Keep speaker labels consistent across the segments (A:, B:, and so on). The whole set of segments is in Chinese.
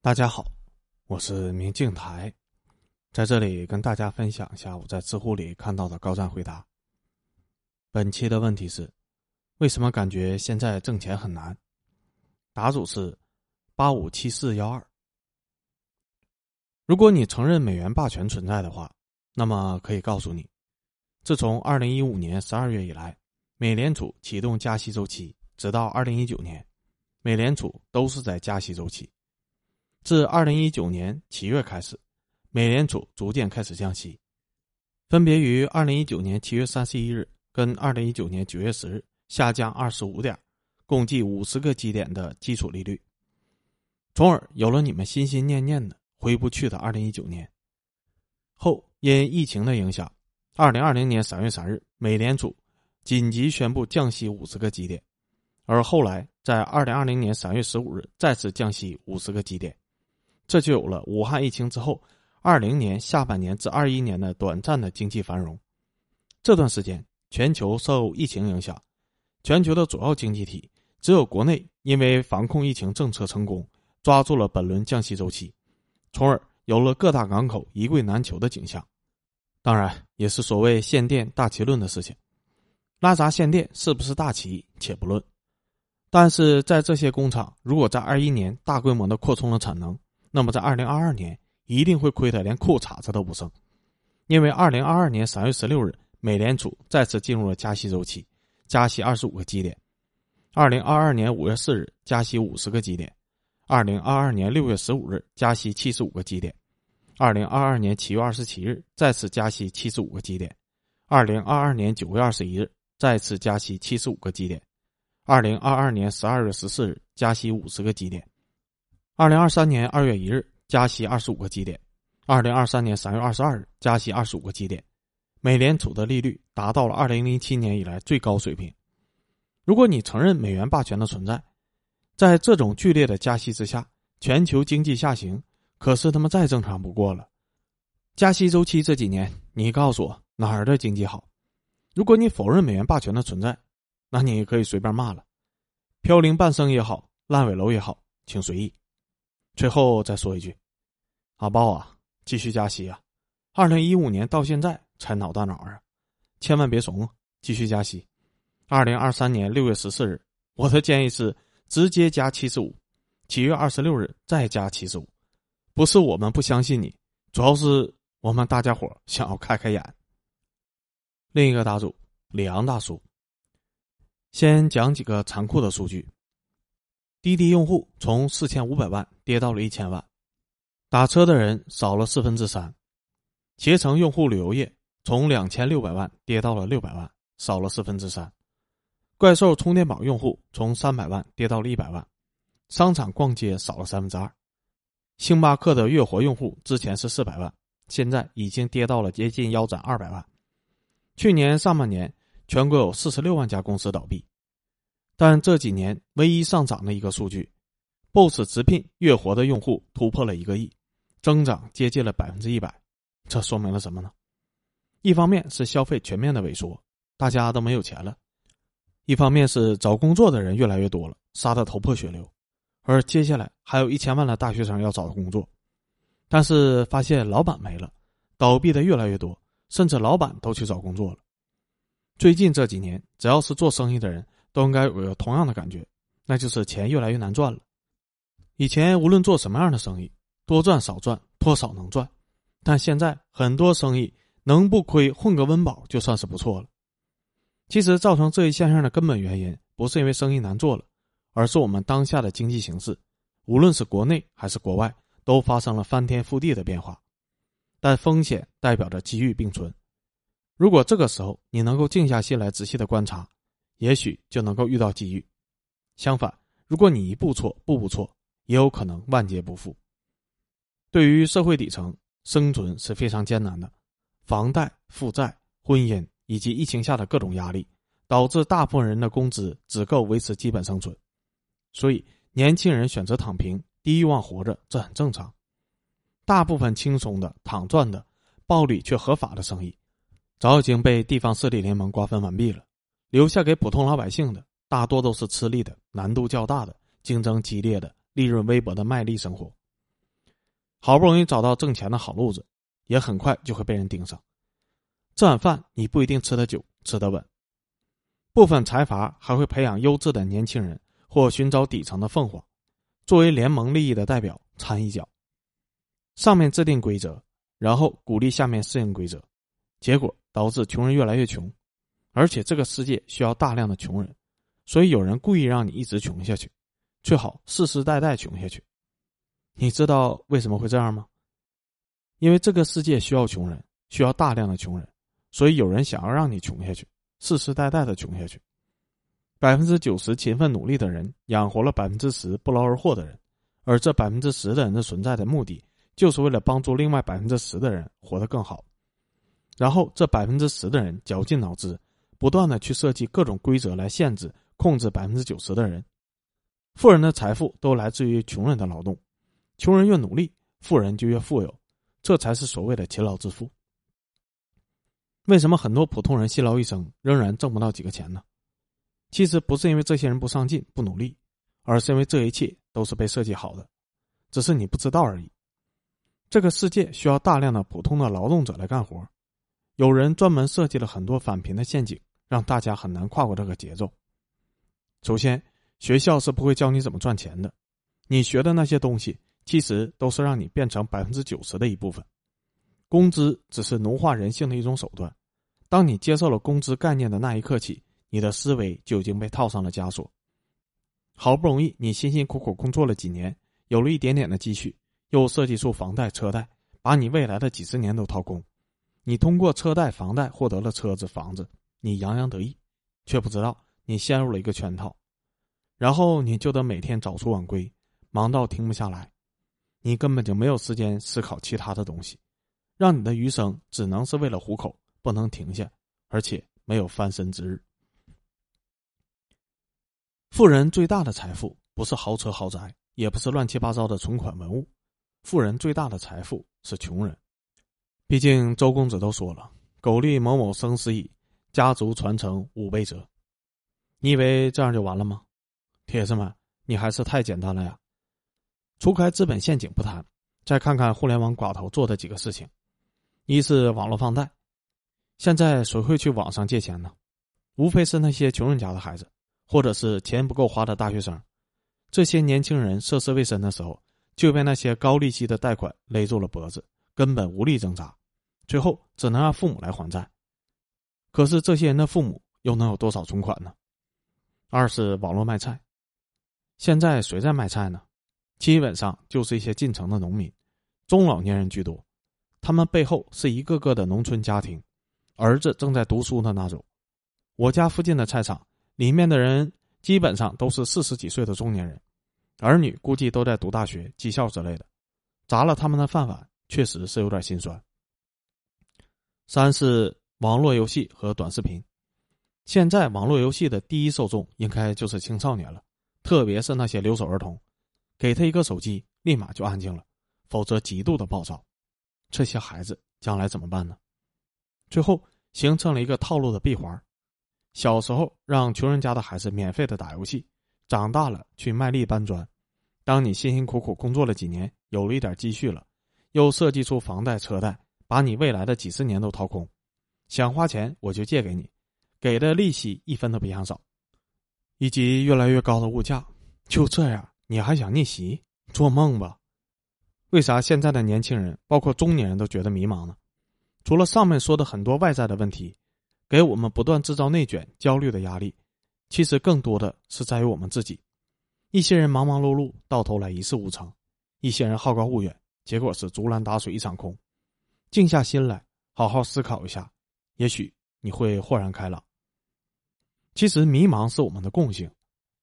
A: 大家好，我是明镜台，在这里跟大家分享一下我在知乎里看到的高赞回答。本期的问题是：为什么感觉现在挣钱很难？答主是八五七四幺二。如果你承认美元霸权存在的话，那么可以告诉你，自从二零一五年十二月以来，美联储启动加息周期，直到二零一九年，美联储都是在加息周期。自二零一九年七月开始，美联储逐渐开始降息，分别于二零一九年七月三十一日跟二零一九年九月十日下降二十五点，共计五十个基点的基础利率，从而有了你们心心念念的回不去的二零一九年。后因疫情的影响，二零二零年三月三日，美联储紧急宣布降息五十个基点，而后来在二零二零年三月十五日再次降息五十个基点。这就有了武汉疫情之后，二零年下半年至二一年的短暂的经济繁荣。这段时间，全球受疫情影响，全球的主要经济体只有国内因为防控疫情政策成功，抓住了本轮降息周期，从而有了各大港口一柜难求的景象。当然，也是所谓限电大旗论的事情。拉闸限电是不是大旗，且不论。但是在这些工厂如果在二一年大规模的扩充了产能，那么，在二零二二年一定会亏得连裤衩子都不剩，因为二零二二年三月十六日，美联储再次进入了加息周期，加息二十五个基点；二零二二年五月四日加息五十个基点；二零二二年六月十五日加息七十五个基点；二零二二年七月二十七日再次加息七十五个基点；二零二二年九月二十一日再次加息七十五个基点；二零二二年十二月十四日加息五十个基点。二零二三年二月一日加息二十五个基点，二零二三年三月二十二日加息二十五个基点，美联储的利率达到了二零零七年以来最高水平。如果你承认美元霸权的存在，在这种剧烈的加息之下，全球经济下行可是他妈再正常不过了。加息周期这几年，你告诉我哪儿的经济好？如果你否认美元霸权的存在，那你也可以随便骂了，飘零半生也好，烂尾楼也好，请随意。最后再说一句，阿豹啊，继续加息啊！二零一五年到现在才脑到哪儿啊？千万别怂，继续加息！二零二三年六月十四日，我的建议是直接加七十五，七月二十六日再加七十五。不是我们不相信你，主要是我们大家伙想要开开眼。另一个答主李昂大叔，先讲几个残酷的数据。滴滴用户从四千五百万跌到了一千万，打车的人少了四分之三，携程用户旅游业从两千六百万跌到了六百万，少了四分之三，怪兽充电宝用户从三百万跌到了一百万，商场逛街少了三分之二，星巴克的月活用户之前是四百万，现在已经跌到了接近腰斩二百万，去年上半年全国有四十六万家公司倒闭。但这几年唯一上涨的一个数据，BOSS 直聘月活的用户突破了一个亿，增长接近了百分之一百。这说明了什么呢？一方面是消费全面的萎缩，大家都没有钱了；一方面是找工作的人越来越多了，杀得头破血流。而接下来还有一千万的大学生要找工作，但是发现老板没了，倒闭的越来越多，甚至老板都去找工作了。最近这几年，只要是做生意的人。都应该有同样的感觉，那就是钱越来越难赚了。以前无论做什么样的生意，多赚少赚，多少能赚，但现在很多生意能不亏，混个温饱就算是不错了。其实造成这一现象的根本原因，不是因为生意难做了，而是我们当下的经济形势，无论是国内还是国外，都发生了翻天覆地的变化。但风险代表着机遇并存，如果这个时候你能够静下心来仔细的观察。也许就能够遇到机遇。相反，如果你一步错，步步错，也有可能万劫不复。对于社会底层，生存是非常艰难的。房贷、负债、婚姻以及疫情下的各种压力，导致大部分人的工资只够维持基本生存。所以，年轻人选择躺平、低欲望活着，这很正常。大部分轻松的、躺赚的、暴利却合法的生意，早已经被地方势力联盟瓜分完毕了。留下给普通老百姓的，大多都是吃力的、难度较大的、竞争激烈的、利润微薄的卖力生活。好不容易找到挣钱的好路子，也很快就会被人盯上。这碗饭你不一定吃得久、吃得稳。部分财阀还会培养优质的年轻人，或寻找底层的凤凰，作为联盟利益的代表掺一脚。上面制定规则，然后鼓励下面适应规则，结果导致穷人越来越穷。而且这个世界需要大量的穷人，所以有人故意让你一直穷下去，最好世世代代穷下去。你知道为什么会这样吗？因为这个世界需要穷人，需要大量的穷人，所以有人想要让你穷下去，世世代代的穷下去。百分之九十勤奋努力的人养活了百分之十不劳而获的人，而这百分之十的人的存在的目的，就是为了帮助另外百分之十的人活得更好。然后这百分之十的人绞尽脑汁。不断的去设计各种规则来限制、控制百分之九十的人。富人的财富都来自于穷人的劳动，穷人越努力，富人就越富有，这才是所谓的勤劳致富。为什么很多普通人辛劳一生仍然挣不到几个钱呢？其实不是因为这些人不上进、不努力，而是因为这一切都是被设计好的，只是你不知道而已。这个世界需要大量的普通的劳动者来干活，有人专门设计了很多返贫的陷阱。让大家很难跨过这个节奏。首先，学校是不会教你怎么赚钱的，你学的那些东西其实都是让你变成百分之九十的一部分。工资只是奴化人性的一种手段。当你接受了工资概念的那一刻起，你的思维就已经被套上了枷锁。好不容易你辛辛苦苦工作了几年，有了一点点的积蓄，又设计出房贷车贷，把你未来的几十年都掏空。你通过车贷房贷获得了车子房子。你洋洋得意，却不知道你陷入了一个圈套，然后你就得每天早出晚归，忙到停不下来，你根本就没有时间思考其他的东西，让你的余生只能是为了糊口，不能停下，而且没有翻身之日。富人最大的财富不是豪车豪宅，也不是乱七八糟的存款文物，富人最大的财富是穷人。毕竟周公子都说了：“苟利某某生死以。”家族传承五倍折，你以为这样就完了吗？铁子们，你还是太简单了呀！除开资本陷阱不谈，再看看互联网寡头做的几个事情：一是网络放贷，现在谁会去网上借钱呢？无非是那些穷人家的孩子，或者是钱不够花的大学生。这些年轻人涉世未深的时候，就被那些高利息的贷款勒住了脖子，根本无力挣扎，最后只能让父母来还债。可是这些人的父母又能有多少存款呢？二是网络卖菜，现在谁在卖菜呢？基本上就是一些进城的农民，中老年人居多，他们背后是一个个的农村家庭，儿子正在读书的那种。我家附近的菜场里面的人基本上都是四十几岁的中年人，儿女估计都在读大学、技校之类的，砸了他们的饭碗，确实是有点心酸。三是。网络游戏和短视频，现在网络游戏的第一受众应该就是青少年了，特别是那些留守儿童，给他一个手机，立马就安静了，否则极度的暴躁。这些孩子将来怎么办呢？最后形成了一个套路的闭环：小时候让穷人家的孩子免费的打游戏，长大了去卖力搬砖。当你辛辛苦苦工作了几年，有了一点积蓄了，又设计出房贷车贷，把你未来的几十年都掏空。想花钱我就借给你，给的利息一分都别想少，以及越来越高的物价，就这样你还想逆袭？做梦吧！为啥现在的年轻人，包括中年人都觉得迷茫呢？除了上面说的很多外在的问题，给我们不断制造内卷、焦虑的压力，其实更多的是在于我们自己。一些人忙忙碌碌，到头来一事无成；一些人好高骛远，结果是竹篮打水一场空。静下心来，好好思考一下。也许你会豁然开朗。其实迷茫是我们的共性，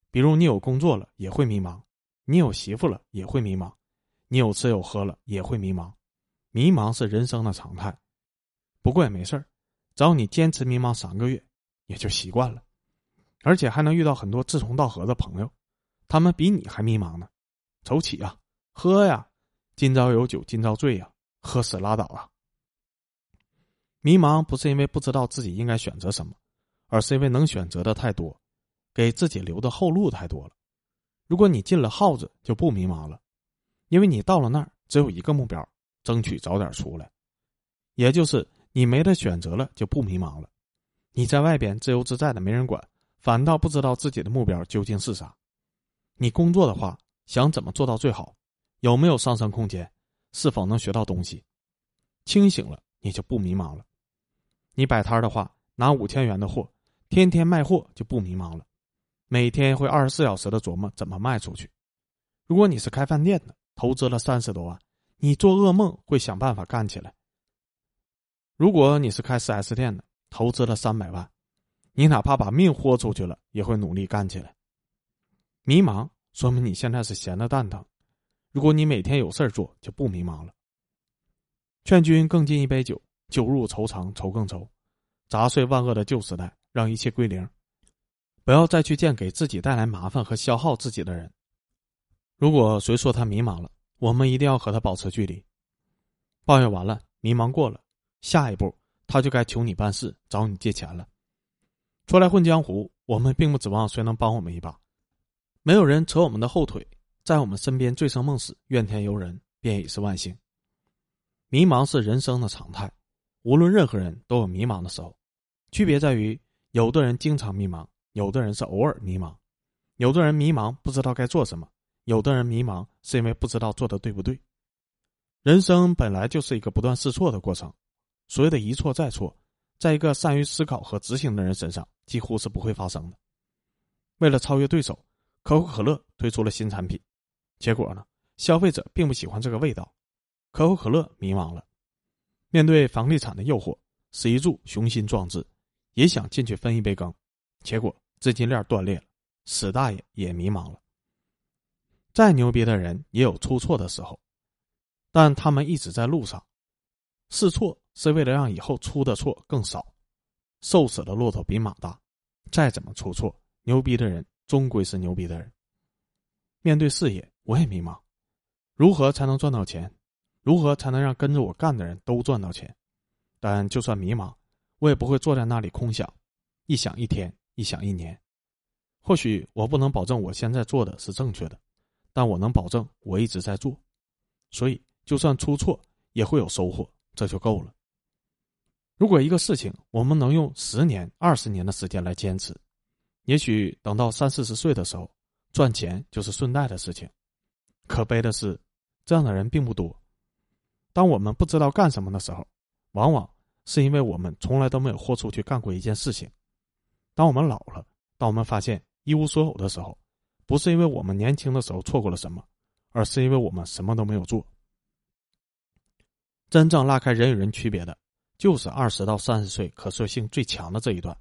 A: 比如你有工作了也会迷茫，你有媳妇了也会迷茫，你有吃有喝了也会迷茫，迷茫是人生的常态。不过也没事儿，只要你坚持迷茫三个月，也就习惯了，而且还能遇到很多志同道合的朋友，他们比你还迷茫呢。走起啊，喝呀，今朝有酒今朝醉呀，喝死拉倒啊！迷茫不是因为不知道自己应该选择什么，而是因为能选择的太多，给自己留的后路太多了。如果你进了耗子，就不迷茫了，因为你到了那儿只有一个目标，争取早点出来。也就是你没得选择了，就不迷茫了。你在外边自由自在的，没人管，反倒不知道自己的目标究竟是啥。你工作的话，想怎么做到最好，有没有上升空间，是否能学到东西？清醒了，你就不迷茫了。你摆摊的话，拿五千元的货，天天卖货就不迷茫了，每天会二十四小时的琢磨怎么卖出去。如果你是开饭店的，投资了三十多万，你做噩梦会想办法干起来。如果你是开四 S 店的，投资了三百万，你哪怕把命豁出去了，也会努力干起来。迷茫说明你现在是闲的蛋疼，如果你每天有事儿做，就不迷茫了。劝君更尽一杯酒，酒入愁肠，愁更愁。砸碎万恶的旧时代，让一切归零。不要再去见给自己带来麻烦和消耗自己的人。如果谁说他迷茫了，我们一定要和他保持距离。抱怨完了，迷茫过了。下一步，他就该求你办事，找你借钱了。出来混江湖，我们并不指望谁能帮我们一把，没有人扯我们的后腿，在我们身边醉生梦死、怨天尤人，便已是万幸。迷茫是人生的常态，无论任何人都有迷茫的时候，区别在于，有的人经常迷茫，有的人是偶尔迷茫，有的人迷茫不知道该做什么，有的人迷茫是因为不知道做的对不对。人生本来就是一个不断试错的过程。所谓的一错再错，在一个善于思考和执行的人身上，几乎是不会发生的。为了超越对手，可口可乐推出了新产品，结果呢，消费者并不喜欢这个味道，可口可乐迷茫了。面对房地产的诱惑，史一柱雄心壮志，也想进去分一杯羹，结果资金链断裂了，史大爷也迷茫了。再牛逼的人也有出错的时候，但他们一直在路上。试错是为了让以后出的错更少。瘦死的骆驼比马大，再怎么出错，牛逼的人终归是牛逼的人。面对事业，我也迷茫，如何才能赚到钱？如何才能让跟着我干的人都赚到钱？但就算迷茫，我也不会坐在那里空想，一想一天，一想一年。或许我不能保证我现在做的是正确的，但我能保证我一直在做。所以，就算出错，也会有收获。这就够了。如果一个事情我们能用十年、二十年的时间来坚持，也许等到三四十岁的时候，赚钱就是顺带的事情。可悲的是，这样的人并不多。当我们不知道干什么的时候，往往是因为我们从来都没有豁出去干过一件事情。当我们老了，当我们发现一无所有的时候，不是因为我们年轻的时候错过了什么，而是因为我们什么都没有做。真正拉开人与人区别的，就是二十到三十岁可塑性最强的这一段。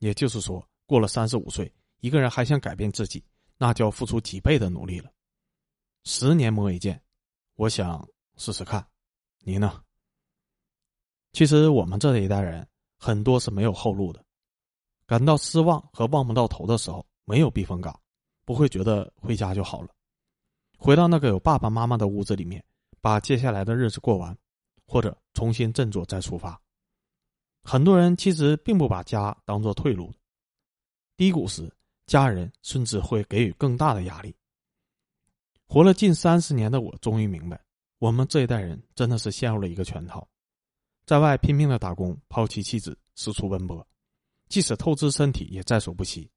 A: 也就是说，过了三十五岁，一个人还想改变自己，那就要付出几倍的努力了。十年磨一剑，我想试试看，你呢？其实我们这一代人很多是没有后路的，感到失望和望不到头的时候，没有避风港，不会觉得回家就好了，回到那个有爸爸妈妈的屋子里面，把接下来的日子过完。或者重新振作再出发，很多人其实并不把家当做退路。低谷时，家人甚至会给予更大的压力。活了近三十年的我，终于明白，我们这一代人真的是陷入了一个圈套，在外拼命的打工，抛妻弃子，四处奔波，即使透支身体也在所不惜，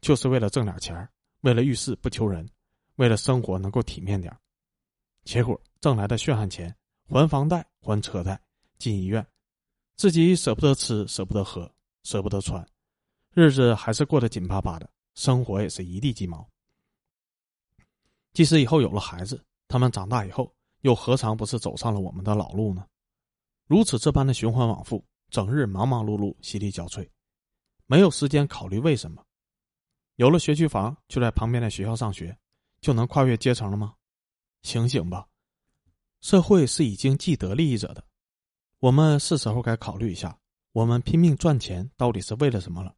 A: 就是为了挣点钱为了遇事不求人，为了生活能够体面点结果挣来的血汗钱。还房贷，还车贷，进医院，自己舍不得吃，舍不得喝，舍不得穿，日子还是过得紧巴巴的，生活也是一地鸡毛。即使以后有了孩子，他们长大以后，又何尝不是走上了我们的老路呢？如此这般的循环往复，整日忙忙碌碌，心力交瘁，没有时间考虑为什么。有了学区房，就在旁边的学校上学，就能跨越阶层了吗？醒醒吧！社会是已经既得利益者的，我们是时候该考虑一下，我们拼命赚钱到底是为了什么了？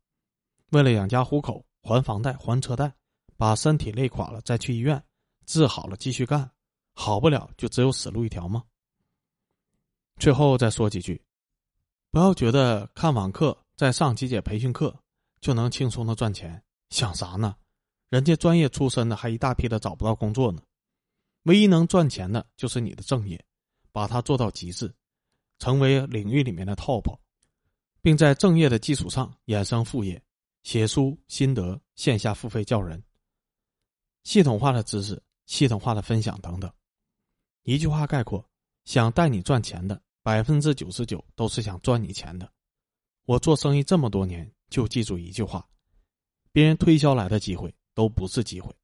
A: 为了养家糊口、还房贷、还车贷，把身体累垮了再去医院，治好了继续干，好不了就只有死路一条吗？最后再说几句，不要觉得看网课、再上几节培训课就能轻松的赚钱，想啥呢？人家专业出身的还一大批的找不到工作呢。唯一能赚钱的就是你的正业，把它做到极致，成为领域里面的 top，并在正业的基础上衍生副业，写书心得、线下付费教人、系统化的知识、系统化的分享等等。一句话概括：想带你赚钱的百分之九十九都是想赚你钱的。我做生意这么多年，就记住一句话：别人推销来的机会都不是机会。